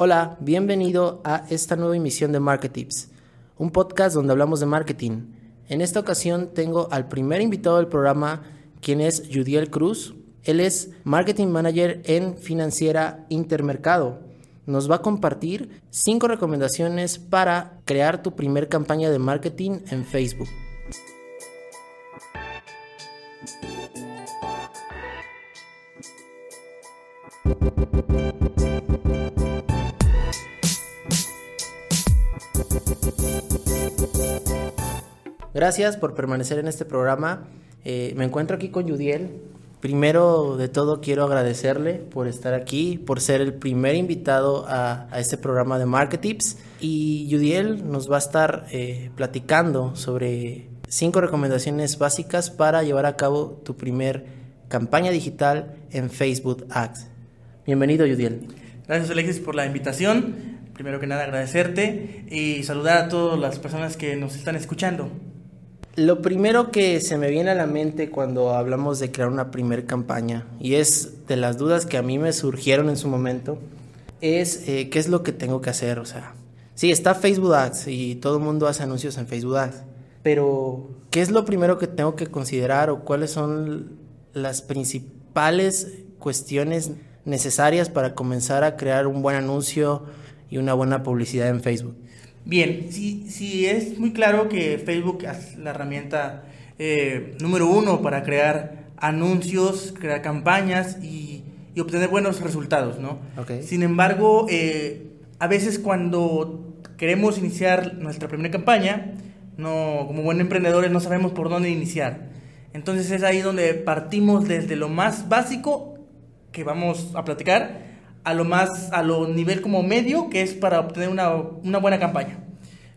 Hola, bienvenido a esta nueva emisión de Marketips, un podcast donde hablamos de marketing. En esta ocasión tengo al primer invitado del programa, quien es Judiel Cruz. Él es Marketing Manager en Financiera Intermercado. Nos va a compartir cinco recomendaciones para crear tu primer campaña de marketing en Facebook. Gracias por permanecer en este programa. Eh, me encuentro aquí con Yudiel. Primero de todo quiero agradecerle por estar aquí, por ser el primer invitado a, este programa de Marketips. Y Yudiel nos va a estar eh, platicando sobre cinco recomendaciones básicas para llevar a cabo tu primer campaña digital en Facebook Ads. Bienvenido, Yudiel. Gracias, Alexis, por la invitación. Primero que nada, agradecerte y saludar a todas las personas que nos están escuchando. Lo primero que se me viene a la mente cuando hablamos de crear una primer campaña, y es de las dudas que a mí me surgieron en su momento, es eh, qué es lo que tengo que hacer. O sea, sí, está Facebook Ads y todo el mundo hace anuncios en Facebook Ads, pero ¿qué es lo primero que tengo que considerar o cuáles son las principales cuestiones necesarias para comenzar a crear un buen anuncio y una buena publicidad en Facebook? Bien, sí, sí es muy claro que Facebook es la herramienta eh, número uno para crear anuncios, crear campañas y, obtener buenos resultados, ¿no? Sin embargo, eh, a veces cuando queremos iniciar nuestra primera campaña, no, como buenos emprendedores no sabemos por dónde iniciar. Entonces es ahí donde partimos desde lo más básico que vamos a platicar a lo más, a lo nivel como medio, que es para obtener una, una buena campaña.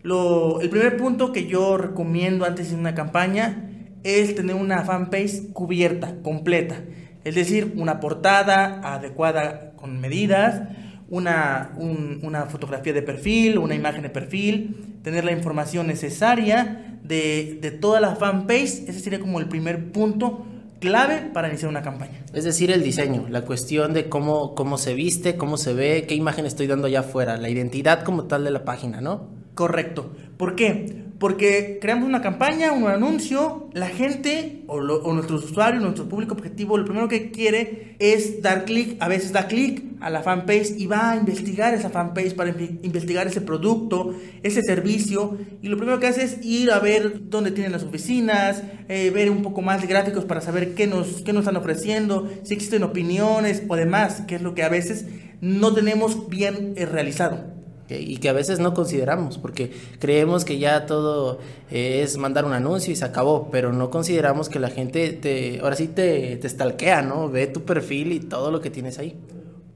Lo, el primer punto que yo recomiendo antes de una campaña es tener una fanpage cubierta, completa. Es decir, una portada adecuada con medidas, una, una fotografía de perfil, una imagen de perfil, tener la información necesaria de, de toda la fanpage. Ese sería como el primer punto clave para iniciar una campaña. Es decir, el diseño, la cuestión de cómo, cómo se viste, cómo se ve, qué imagen estoy dando allá afuera, la identidad como tal de la página, ¿no? Correcto. ¿Por qué? Porque creamos una campaña, un anuncio, la gente o, nuestros usuarios, nuestro público objetivo, lo primero que quiere es dar clic, a veces da clic a la fanpage y va a investigar esa fanpage para investigar ese producto, ese servicio y lo primero que hace es ir a ver dónde tienen las oficinas, eh, ver un poco más de gráficos para saber qué nos, qué nos están ofreciendo, si existen opiniones o demás, que es lo que a veces no tenemos bien eh, realizado y que a veces no consideramos, porque creemos que ya todo eh, es mandar un anuncio y se acabó, pero no consideramos que la gente te, ahora sí te, te stalkea, ¿no? Ve tu perfil y todo lo que tienes ahí.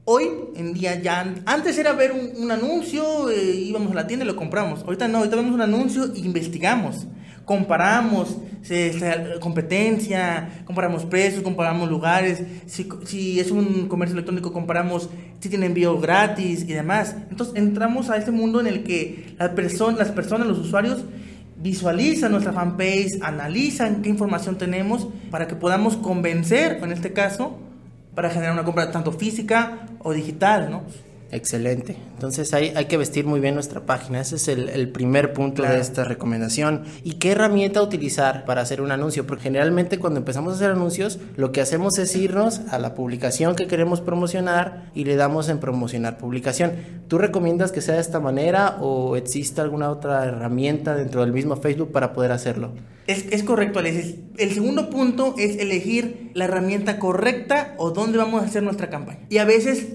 Hoy en día ya, antes era ver un, anuncio, eh, íbamos a la tienda y lo compramos. Ahorita no, ahorita vemos un anuncio e investigamos comparamos competencia, comparamos precios, comparamos lugares, si, si, es un comercio electrónico, comparamos si tiene envío gratis y demás. Entonces entramos a este mundo en el que la persona, las personas, los usuarios, visualizan nuestra fanpage, analizan qué información tenemos para que podamos convencer, en este caso, para generar una compra tanto física o digital, ¿no? Excelente. Entonces hay, hay que vestir muy bien nuestra página. Ese es el, primer punto de esta recomendación. ¿Y qué herramienta utilizar para hacer un anuncio? Porque generalmente cuando empezamos a hacer anuncios, lo que hacemos es irnos a la publicación que queremos promocionar y le damos en promocionar publicación. ¿Tú recomiendas que sea de esta manera o existe alguna otra herramienta dentro del mismo Facebook para poder hacerlo? Es, correcto, Alexis. El segundo punto es elegir la herramienta correcta o dónde vamos a hacer nuestra campaña. Y a veces,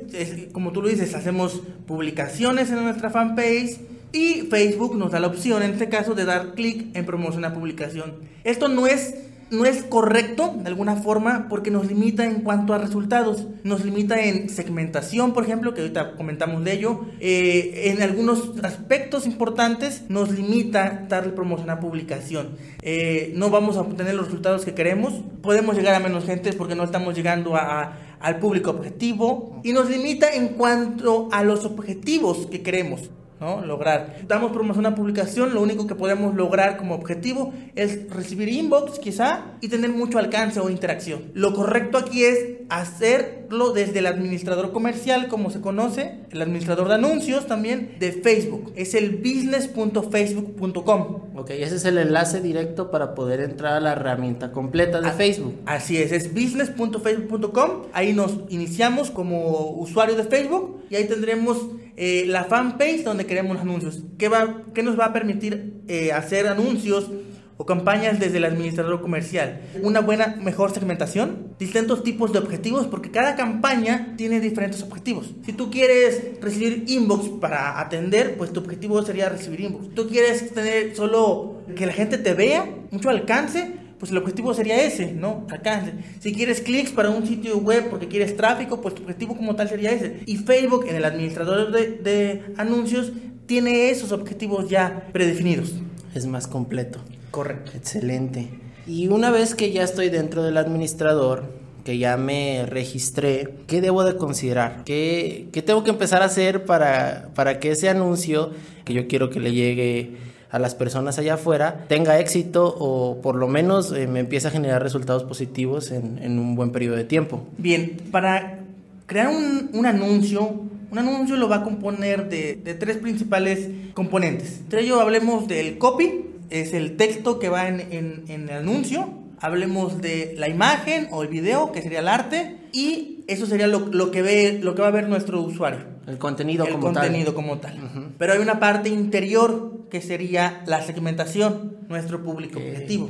como tú lo dices, hacemos publicaciones en nuestra fanpage y Facebook nos da la opción, en este caso, de dar clic en promocionar publicación. Esto no es no es correcto de alguna forma porque nos limita en cuanto a resultados. Nos limita en segmentación, por ejemplo, que ahorita comentamos de ello. Eh, en algunos aspectos importantes nos limita darle promoción a publicación. Eh, no vamos a obtener los resultados que queremos. Podemos llegar a menos gente porque no estamos llegando al público objetivo. Y nos limita en cuanto a los objetivos que queremos. ¿No? Lograr. Damos promoción a publicación, lo único que podemos lograr como objetivo es recibir inbox quizá y tener mucho alcance o interacción. Lo correcto aquí es hacer hacerlo desde el administrador comercial, como se conoce, el administrador de anuncios también de Facebook. Es el business.facebook.com. Ok, ese es el enlace directo para poder entrar a la herramienta completa de Ah, Facebook. Así es, es business.facebook.com. Ahí nos iniciamos como usuario de Facebook y ahí tendremos eh, la fanpage donde queremos anuncios. ¿Qué, va, qué nos va a permitir eh, hacer anuncios o campañas desde el administrador comercial? Una buena, mejor segmentación, distintos tipos de objetivos, porque cada campaña tiene diferentes objetivos. Si tú quieres recibir inbox para atender, pues tu objetivo sería recibir inbox. Tú quieres tener solo que la gente te vea, mucho alcance, pues el objetivo sería ese, ¿no? Alcance. Si quieres clics para un sitio web porque quieres tráfico, pues tu objetivo como tal sería ese. Y Facebook en el administrador de, de anuncios tiene esos objetivos ya predefinidos. Es más completo. Correcto. Excelente. Y una vez que ya estoy dentro del administrador, que ya me registré, ¿qué debo de considerar? ¿Qué, qué tengo que empezar a hacer para, para que ese anuncio que yo quiero que le llegue a las personas allá afuera tenga éxito o por lo menos eh, me empiece a generar resultados positivos en, en un buen periodo de tiempo? Bien, para crear un, un anuncio, un anuncio lo va a componer de, de tres principales componentes. Entre ellos hablemos del copy, es el texto que va en, en- en el anuncio. Hablemos de la imagen o el video, que sería el arte. Y eso sería lo, lo que, ve, lo que va a ver nuestro usuario. El contenido el como contenido tal. como tal. Pero hay una parte interior que sería la segmentación, nuestro público objetivo.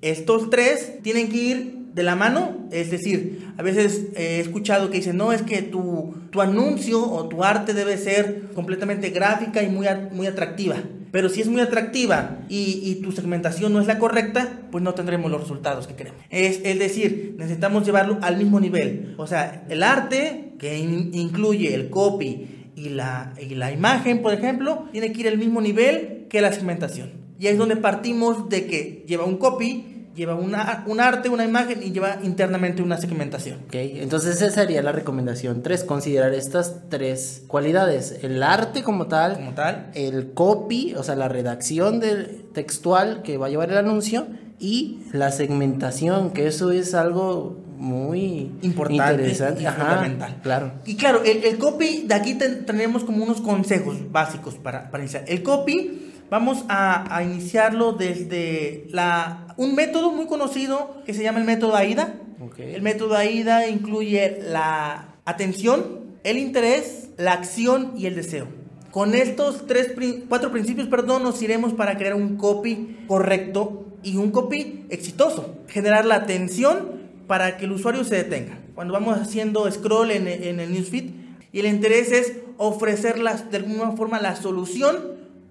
Estos tres tienen que ir de la mano, es decir, a veces he escuchado que dicen, no, es que tu, tu anuncio o tu arte debe ser completamente gráfica y muy, muy atractiva. Pero si es muy atractiva y, y tu segmentación no es la correcta, pues no tendremos los resultados que queremos. Es, es decir, necesitamos llevarlo al mismo nivel. O sea, el arte, que in- incluye el copy y la, y la imagen, por ejemplo, tiene que ir al mismo nivel que la segmentación. Y ahí es donde partimos de que lleva un copy, lleva una, un arte, una imagen y lleva internamente una segmentación. Ok, entonces esa sería la recomendación. Tres, considerar estas tres cualidades. El arte como tal, Como tal, el copy, o sea, la redacción del textual que va a llevar el anuncio y la segmentación, que eso es algo muy importante interesante, y Ajá, fundamental. Claro. Y claro, el, el copy, de aquí ten- tenemos como unos consejos básicos para, para iniciar. El copy, vamos a, a iniciarlo desde la, un método muy conocido que se llama el método AIDA. Ok. El método AIDA incluye la atención, el interés, la acción y el deseo. Con estos tres, cuatro principios, perdón, nos iremos para crear un copy correcto y un copy exitoso. Generar la atención para que el usuario se detenga. Cuando vamos haciendo scroll en, el newsfeed y el interés es ofrecerlas de alguna forma la solución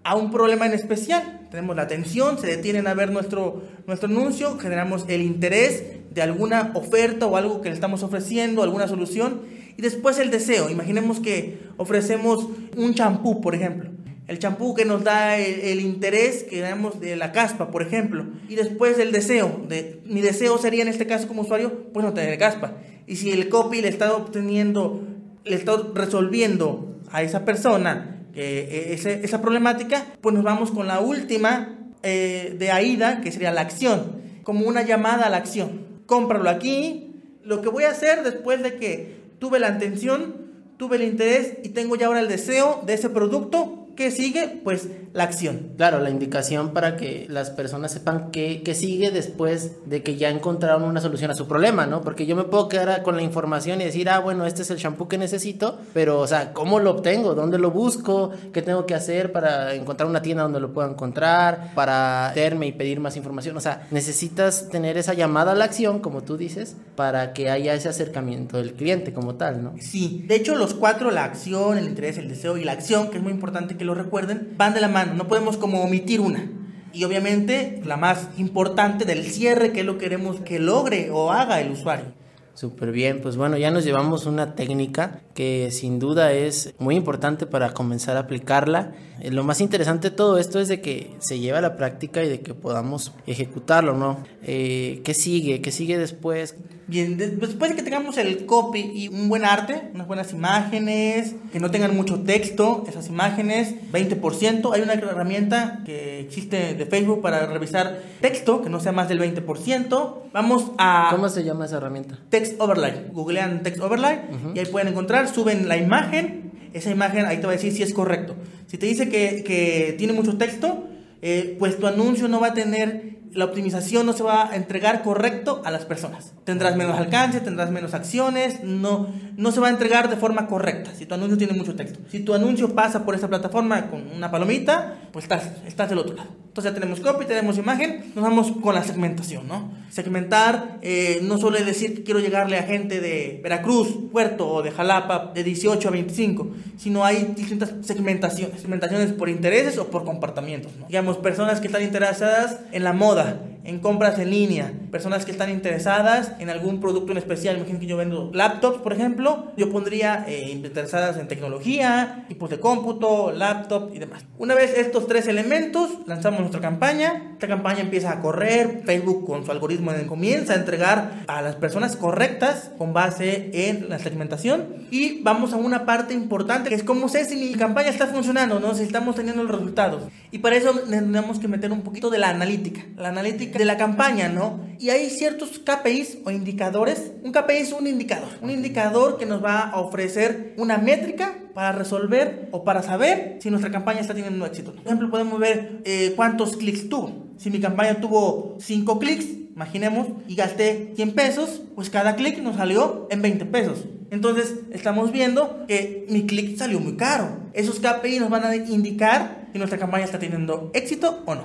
a un problema en especial. Tenemos la atención, se detienen a ver nuestro, nuestro anuncio, generamos el interés de alguna oferta o algo que le estamos ofreciendo, alguna solución, y después el deseo. Imaginemos que ofrecemos un champú, por ejemplo. El champú que nos da el, interés que damos de la caspa, por ejemplo. Y después el deseo. De, mi deseo sería en este caso como usuario, pues no tener caspa. Y si el copy le está obteniendo, le está resolviendo a esa persona ese- esa problemática, pues nos vamos con la última eh, de AIDA, que sería la acción, como una llamada a la acción. Cómpralo aquí. Lo que voy a hacer después de que tuve la atención, tuve el interés y tengo ya ahora el deseo de ese producto, ¿qué sigue? Pues la acción. Claro, la indicación para que las personas sepan qué, qué sigue después de que ya encontraron una solución a su problema, ¿no? Porque yo me puedo quedar con la información y decir, ah, bueno, este es el shampoo que necesito, pero, o sea, ¿cómo lo obtengo? ¿Dónde lo busco? ¿Qué tengo que hacer para encontrar una tienda donde lo pueda encontrar? Para verme y pedir más información. O sea, necesitas tener esa llamada a la acción, como tú dices, para que haya ese acercamiento del cliente como tal, ¿no? Sí, de hecho los cuatro, la acción, el interés, el deseo y la acción, que es muy importante que lo recuerden, van de la mano, no podemos como omitir una. Y obviamente la más importante del cierre, que lo que queremos que logre o haga el usuario. Súper bien, pues bueno, ya nos llevamos una técnica que sin duda es muy importante para comenzar a aplicarla. Eh, Lo más interesante de todo esto es de que se lleva a la práctica y de que podamos ejecutarlo, ¿no? Eh, ¿Qué sigue? ¿Qué sigue después? Bien, de- después de que tengamos el copy y un buen arte, unas buenas imágenes, que no tengan mucho texto, esas imágenes, 20%, hay una herramienta que existe de Facebook para revisar texto, que no sea más del 20%. Vamos a... ¿Cómo se llama esa herramienta? Text overlay. Googlean text overlay y ahí pueden encontrar, suben la imagen. Esa imagen ahí te va a decir si es correcto. Si te dice que, que tiene mucho texto, eh, pues tu anuncio no va a tener la optimización no se va a entregar correcto a las personas. Tendrás menos alcance, tendrás menos acciones, no, no se va a entregar de forma correcta si tu anuncio tiene mucho texto. Si tu anuncio pasa por esta plataforma con una palomita, pues estás, estás del otro lado. Entonces ya tenemos copy, tenemos imagen, nos vamos con la segmentación, ¿no? Segmentar eh, no suele decir que quiero llegarle a gente de Veracruz, Puerto o de Jalapa de 18 a 25, sino hay distintas segmentaciones, segmentaciones por intereses o por comportamientos, ¿no? Digamos, personas que están interesadas en la moda, en compras en línea, personas que están interesadas en algún producto en especial. Imagínense que yo vendo laptops, por ejemplo, yo pondría eh, interesadas en tecnología, tipos de cómputo, laptop y demás. Una vez estos tres elementos, lanzamos nuestra campaña. Esta campaña empieza a correr, Facebook con su algoritmo comienza a entregar a las personas correctas con base en la segmentación. Y vamos a una parte importante que es cómo sé si mi campaña está funcionando, ¿no? si estamos teniendo los resultados. Y para eso tenemos que meter un poquito de la analítica. La analítica de la campaña, ¿no? Y hay ciertos KPIs o indicadores. Un KPI es un indicador. Un indicador que nos va a ofrecer una métrica para resolver o para saber si nuestra campaña está teniendo éxito. Por ejemplo, podemos ver eh, cuántos clics tuvo. Si mi campaña tuvo 5 clics, imaginemos, y gasté 100 pesos, pues cada clic nos salió en 20 pesos. Entonces estamos viendo que mi clic salió muy caro. Esos KPI nos van a indicar si nuestra campaña está teniendo éxito o no.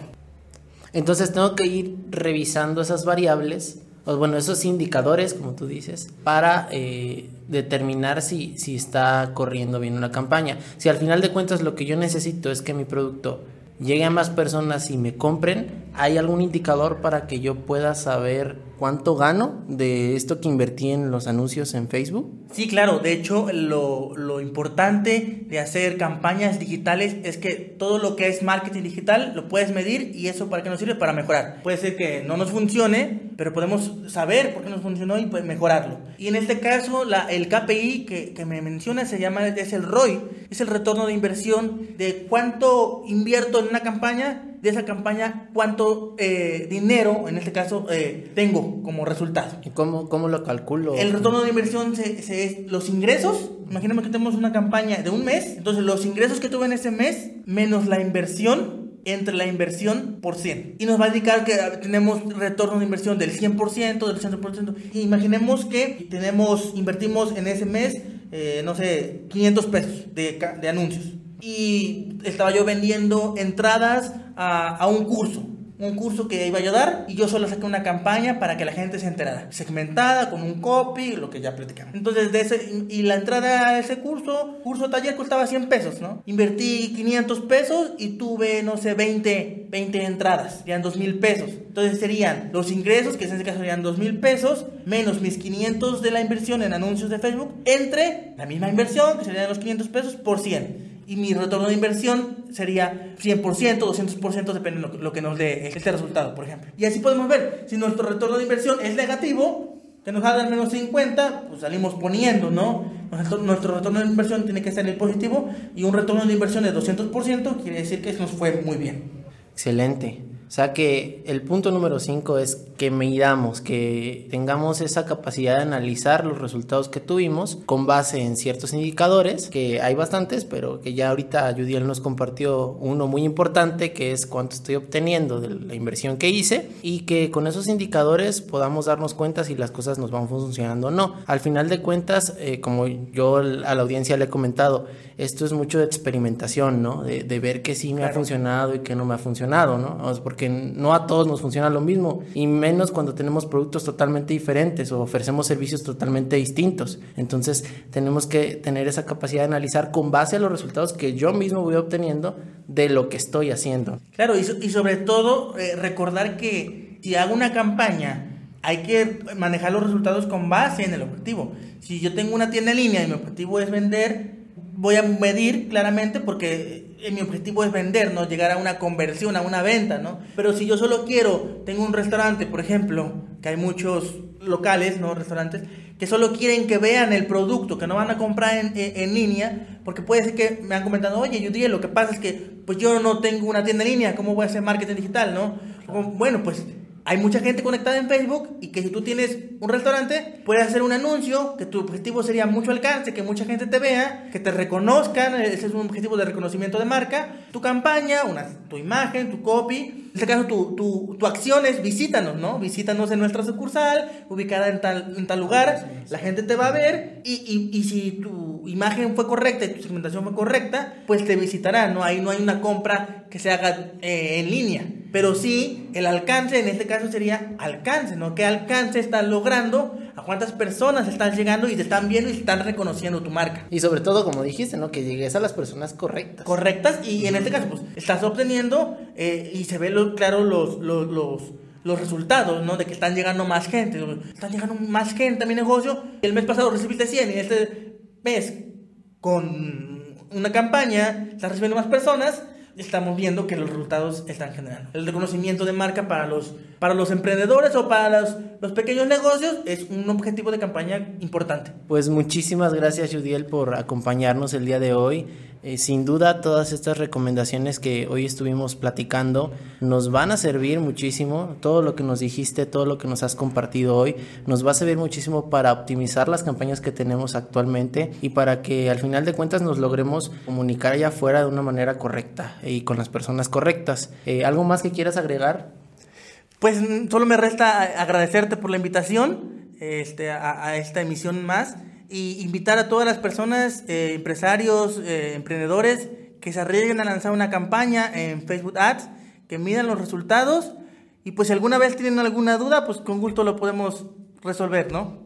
Entonces tengo que ir revisando esas variables, o bueno, esos indicadores, como tú dices, para eh, determinar si, si está corriendo bien una campaña. Si al final de cuentas lo que yo necesito es que mi producto llegue a más personas y me compren, ¿hay algún indicador para que yo pueda saber cuánto gano de esto que invertí en los anuncios en Facebook? Sí, claro. De hecho, lo, lo, importante de hacer campañas digitales es que todo lo que es marketing digital lo puedes medir y eso para qué nos sirve? Para mejorar. Puede ser que no nos funcione, pero podemos saber por qué nos funcionó y pues mejorarlo. Y en este caso, el KPI que, que me menciona se llama, es el ROI, es el retorno de inversión de cuánto invierto en una campaña de esa campaña cuánto eh, dinero, en este caso, eh, tengo como resultado. ¿Y cómo, cómo lo calculo? El retorno de inversión se, es los ingresos. Imagíname que tenemos una campaña de un mes. Entonces, los ingresos que tuve en ese mes menos la inversión entre la inversión por 100. Y nos va a indicar que tenemos retorno de inversión del 100%, del 100%. imaginemos que tenemos, invertimos en ese mes, eh, no sé, 500 pesos de, de anuncios y estaba yo vendiendo entradas a, un curso un curso que iba a ayudar y yo solo saqué una campaña para que la gente se enterara, segmentada con un copy, lo que ya platicamos. Entonces, de ese, y la entrada a ese curso, curso taller costaba 100 pesos, ¿no? Invertí 500 pesos y tuve, no sé, 20, 20 entradas, serían 2 mil pesos. Entonces serían los ingresos, que en este caso serían 2 mil pesos, menos mis 500 de la inversión en anuncios de Facebook, entre la misma inversión, que serían los 500 pesos, por 100 y mi retorno de inversión sería 100%, 200%, depende de lo, que nos dé este resultado, por ejemplo. Y así podemos ver, si nuestro retorno de inversión es negativo, que nos haga menos 50, pues salimos poniendo, ¿no? Nuestro, retorno de inversión tiene que el positivo y un retorno de inversión de 200% quiere decir que nos fue muy bien. Excelente. O sea que el punto número 5 es que midamos, que tengamos esa capacidad de analizar los resultados que tuvimos con base en ciertos indicadores, que hay bastantes, pero que ya ahorita Judiel nos compartió uno muy importante, que es cuánto estoy obteniendo de la inversión que hice, y que con esos indicadores podamos darnos cuenta si las cosas nos van funcionando o no. Al final de cuentas, eh, como yo a la audiencia le he comentado, esto es mucho de experimentación, ¿no? De, ver que sí me ha funcionado y que no me ha funcionado, ¿no? porque no a todos nos funciona lo mismo, y menos cuando tenemos productos totalmente diferentes o ofrecemos servicios totalmente distintos. Entonces, tenemos que tener esa capacidad de analizar con base a los resultados que yo mismo voy obteniendo de lo que estoy haciendo. Claro, y, sobre todo eh, recordar que si hago una campaña, hay que manejar los resultados con base en el objetivo. Si yo tengo una tienda en línea y mi objetivo es vender, voy a medir claramente porque mi objetivo es vender, ¿no? Llegar a una conversión, a una venta, ¿no? Pero si yo solo quiero, tengo un restaurante, por ejemplo, que hay muchos locales, ¿no? Restaurantes, que solo quieren que vean el producto, que no van a comprar en, en, línea, porque puede ser que me han comentado, oye, yo dije, lo que pasa es que, pues yo no tengo una tienda en línea, ¿cómo voy a hacer marketing digital, no? Bueno, pues hay mucha gente conectada en Facebook y que si tú tienes un restaurante, puedes hacer un anuncio, que tu objetivo sería mucho alcance, que mucha gente te vea, que te reconozcan, ese es un objetivo de reconocimiento de marca, tu campaña, una, tu imagen, tu copy, en este caso tu, tu, tu acción es visítanos, ¿no? Visítanos en nuestra sucursal, ubicada en tal, en tal lugar, la gente te va a ver y, y, y si tu imagen fue correcta y tu segmentación fue correcta, pues te visitará, ¿no? Ahí no hay una compra que se haga eh, en línea, pero sí el alcance, en este caso, sería alcance, ¿no? ¿Qué alcance estás logrando? ¿A cuántas personas están llegando y te están viendo y están reconociendo tu marca? Y sobre todo, como dijiste, ¿no? Que llegues a las personas correctas. Correctas y en este caso, pues, estás obteniendo eh, y se ve lo, claro los, los, los, los resultados, ¿no? De que están llegando más gente. Están llegando más gente a mi negocio. El mes pasado recibiste 100 y este mes con una campaña estás recibiendo más personas estamos viendo que los resultados están generando. El reconocimiento de marca para los, para los emprendedores o para los, los pequeños negocios es un objetivo de campaña importante. Pues muchísimas gracias, Judiel, por acompañarnos el día de hoy. Eh, sin duda, todas estas recomendaciones que hoy estuvimos platicando nos van a servir muchísimo. Todo lo que nos dijiste, todo lo que nos has compartido hoy, nos va a servir muchísimo para optimizar las campañas que tenemos actualmente y para que al final de cuentas nos logremos comunicar allá afuera de una manera correcta y con las personas correctas. Eh, ¿Algo más que quieras agregar? Pues solo me resta agradecerte por la invitación este, a, a esta emisión más y invitar a todas las personas, eh, empresarios, eh, emprendedores, que se arriesguen a lanzar una campaña en Facebook Ads, que midan los resultados y pues si alguna vez tienen alguna duda, pues con gusto lo podemos resolver, ¿no?